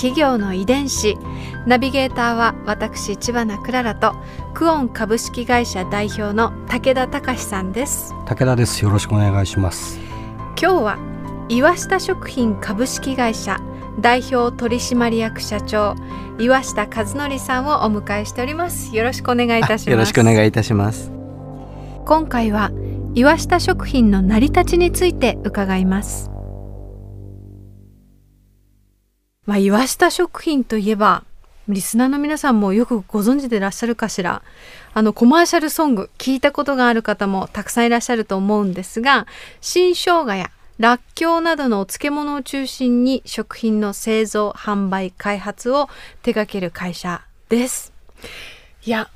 企業の遺伝子。ナビゲーターは私千葉なクララとクオン株式会社代表の武田隆さんです。武田です。よろしくお願いします。今日は岩下食品株式会社代表取締役社長岩下和則さんをお迎えしております。よろしくお願いいたします。よろしくお願いいたします。今回は岩下食品の成り立ちについて伺いますまあ、岩下食品といえばリスナーの皆さんもよくご存知でいらっしゃるかしら。あのコマーシャルソング聞いたことがある方もたくさんいらっしゃると思うんですが新生姜やらっきょうなどのお漬物を中心に食品の製造販売開発を手掛ける会社です。いや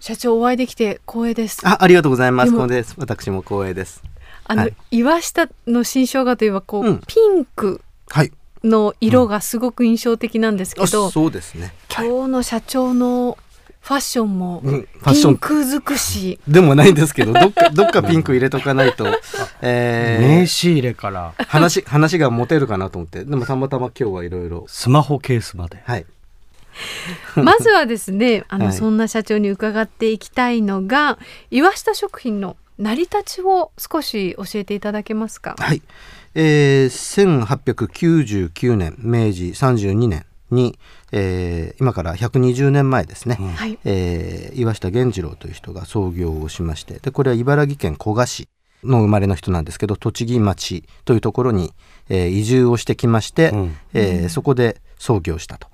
社長お会いできて光栄です。あありがとうございます。光栄です。私も光栄です。あの、はい、岩下の新生姜といえばこう、うん、ピンク。はいの色がすごく印象的なんですけど、うん、そうですね、今日の社長のファッションもピンク尽くし、でもないんですけどどっか どっかピンク入れとかないと、えー、名刺入れから。話話が持てるかなと思って。でもたまたま今日はいろいろ。スマホケースまで。はい。まずはですねあの、はい、そんな社長に伺っていきたいのが岩下食品の成り立ちを少し教えていただけますか？はい。えー、1899年明治32年に、えー、今から120年前ですね、うん、えー、岩下源次郎という人が創業をしましてでこれは茨城県古河市の生まれの人なんですけど栃木町というところに、えー、移住をしてきまして、うん、えー、そこで創業したと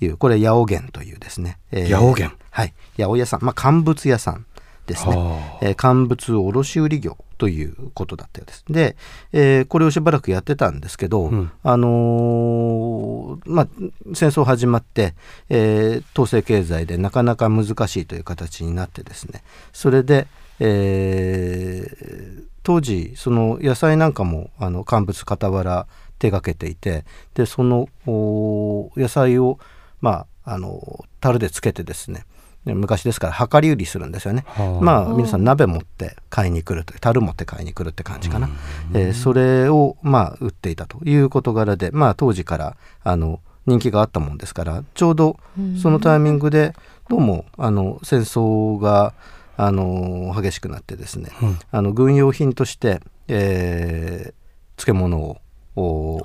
いうこれ八百源というですね、えー、八百源はい。八百屋さん、まあ、乾物屋さんですね、えー、乾物卸売業ということだったようです。で、えー、これをしばらくやってたんですけど、うん、あのー、まあ、戦争始まって、えー、統制経済でなかなか難しいという形になってですね。それで、えー、当時その野菜なんかもあの乾物傍ら手がけていてでその野菜をまああの樽でつけてですね昔ですから量り売りするんですよね、はあ、まあ皆さん鍋持って買いに来るという樽持って買いに来るって感じかな、えー、それをまあ売っていたという事柄でまあ当時からあの人気があったもんですからちょうどそのタイミングでどうもあの戦争があの激しくなってですね、うん、あの軍用品として、えー、漬物を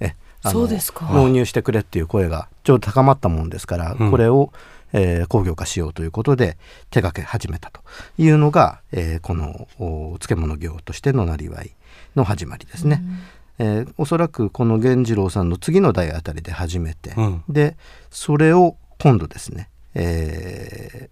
えあの納入してくれっていう声がちょうど高まったもんですから、うん、これをえー、工業化しようということで手掛け始めたというのが、えー、この漬物業としてのなりわいの始まりですね。うん、えー、おそらくこの源次郎さんの次の代あたりで始めて、うん、でそれを今度ですね、え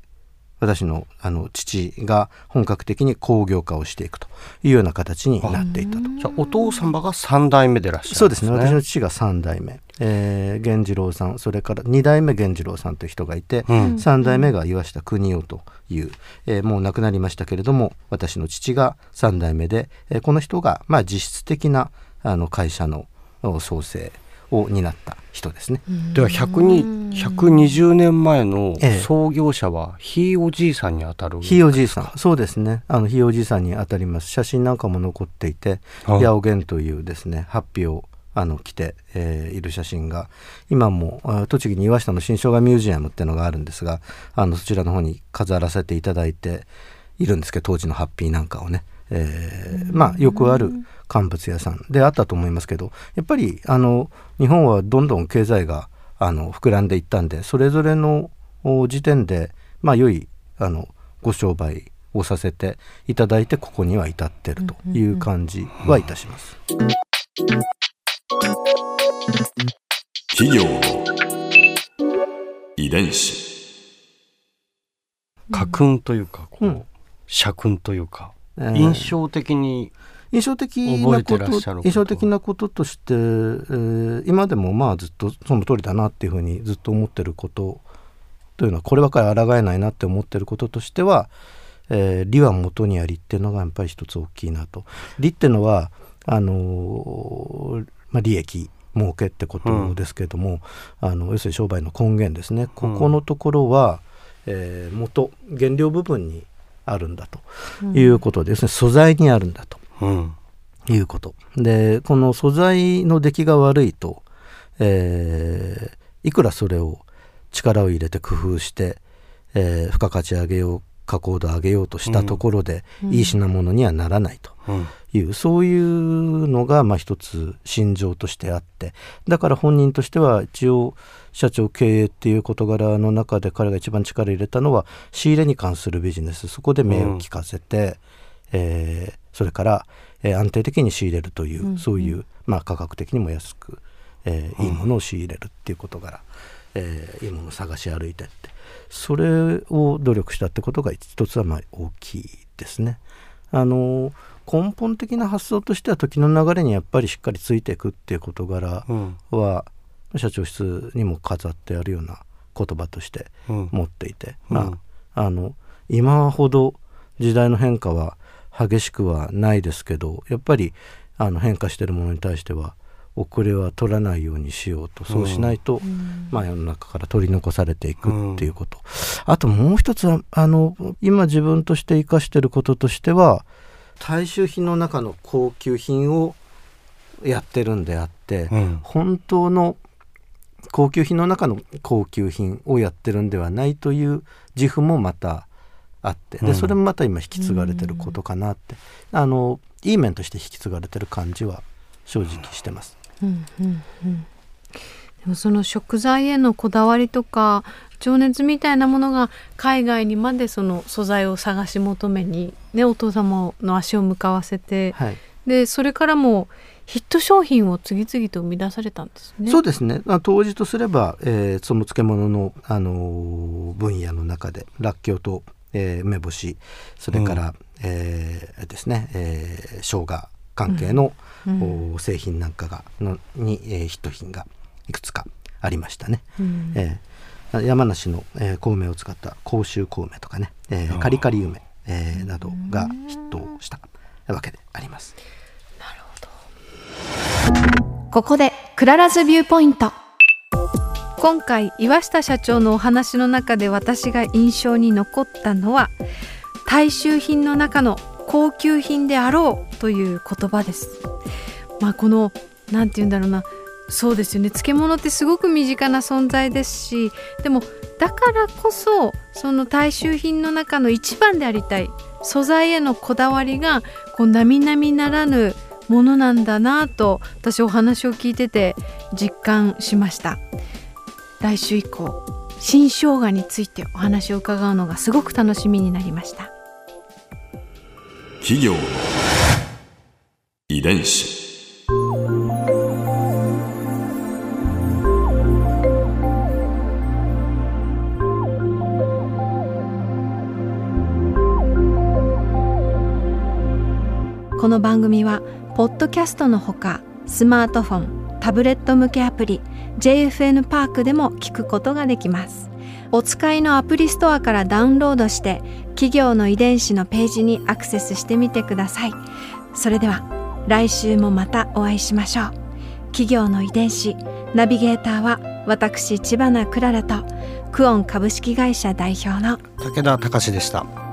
私のあの父が本格的に工業化をしていくというような形になっていったと。じゃお父様が3代目でらっしゃる、ね、そうですね。私の父が3代目、えー、源次郎さんそれから2代目源次郎さんという人がいて、うん、3代目が岩下邦夫という、えー、もう亡くなりましたけれども私の父が3代目で、えー、この人が、まあ、実質的なあの会社の創生を担った人ですね。では120年前の創業者はひいおじいさんにあたるひいおじいさん。そうですね。あのひいおじいさんにあたります。写真なんかも残っていて八百源というですね発表をあの来て、えー、いる写真が今も栃木に岩下の新生姜ミュージアムっていうのがあるんですがあのそちらの方に飾らせていただいているんですけど当時のハッピーなんかをね、えー、まあよくある乾物屋さんであったと思いますけどやっぱりあの日本はどんどん経済があの膨らんでいったんでそれぞれの時点でまあ良いあのご商売をさせていただいてここには至ってるという感じはいたします。企業の遺伝子。家訓というかこう、うん、社訓というか、印象的に印象的なこと印象的なこととして、えー、今でもまあずっとその通りだなっていうふうにずっと思ってることというのはこればかり抗えないなって思ってることとしては、えー、利は元にありっていうのがやっぱり一つ大きいなと。利っていうのはあのー、まあ、利益儲けってことですけれども、うん、あの要するに商売の根源ですね。ここのところは、うん、えー、元原料部分にあるんだということですね、素材にあるんだと、うん、いうこと。でこの素材の出来が悪いと、えー、いくらそれを力を入れて工夫して、えー、付加価値上げよう加工度上げようとしたところで、うん、いい品物にはならないと。いう、うん、そういうのがまあ一つ心情としてあって。だから本人としては一応社長経営っていう事柄の中で彼が一番力入れたのは仕入れに関するビジネス。そこで目を利かせて、うん、えー、それから、えー、安定的に仕入れるという、うん、そういう、まあ、価格的にも安く、えー、いいものを仕入れるっていう事柄、えー、いいものを探し歩いてってそれを努力したってことが一つはまあ大きいですね。あの根本的な発想としては時の流れにやっぱりしっかりついていくっていう事柄は、うん、社長室にも飾ってあるような言葉として持っていて、うん、まあ、あの今ほど時代の変化は激しくはないですけどやっぱりあの変化してるものに対しては遅れは取らないようにしようと。そうしないと、うん、まあ、世の中から取り残されていくっていうこと、うん、あともう一つはあの今自分として生かしてることとしては大衆品の中の高級品をやってるんであって、うん、本当の高級品の中の高級品をやってるんではないという自負もまたあって。でそれもまた今引き継がれてることかなって、あのいい面として引き継がれてる感じは正直してます。うんうんうんでもその食材へのこだわりとか情熱みたいなものが海外にまでその素材を探し求めに、ね、お父様の足を向かわせて、はい、でそれからもヒット商品を次々と生み出されたんですね。そうですね。当時とすれば、えー、その漬物の、あのー、分野の中で、らっきょうと、えー、梅干し、それから、うん、えー、ですね、えー、生姜関係の、うん、製品なんかがのに、えー、ヒット品がいくつかありましたね。うん、えー、山梨の、えー、小梅を使った甲州小梅とかね、えー、カリカリ梅、えー、などがヒットしたわけであります。なるほど。ここで Clara's Viewpoint。今回岩下社長のお話の中で私が印象に残ったのは大衆品の中の高級品であろうという言葉です。まあこの何て言うんだろうな。そうですよね。漬物ってすごく身近な存在ですしでもだからこそその大衆品の中の一番でありたい素材へのこだわりがこう並々ならぬものなんだなと私お話を聞いてて実感しました。来週以降新生姜についてお話を伺うのがすごく楽しみになりました。企業の遺伝子。この番組はポッドキャストのほかスマートフォンタブレット向けアプリ JFN パークでも聞くことができます。お使いのアプリストアからダウンロードして企業の遺伝子のページにアクセスしてみてください。それでは来週もまたお会いしましょう。企業の遺伝子ナビゲーターは私千葉なクララとクオン株式会社代表の武田隆でした。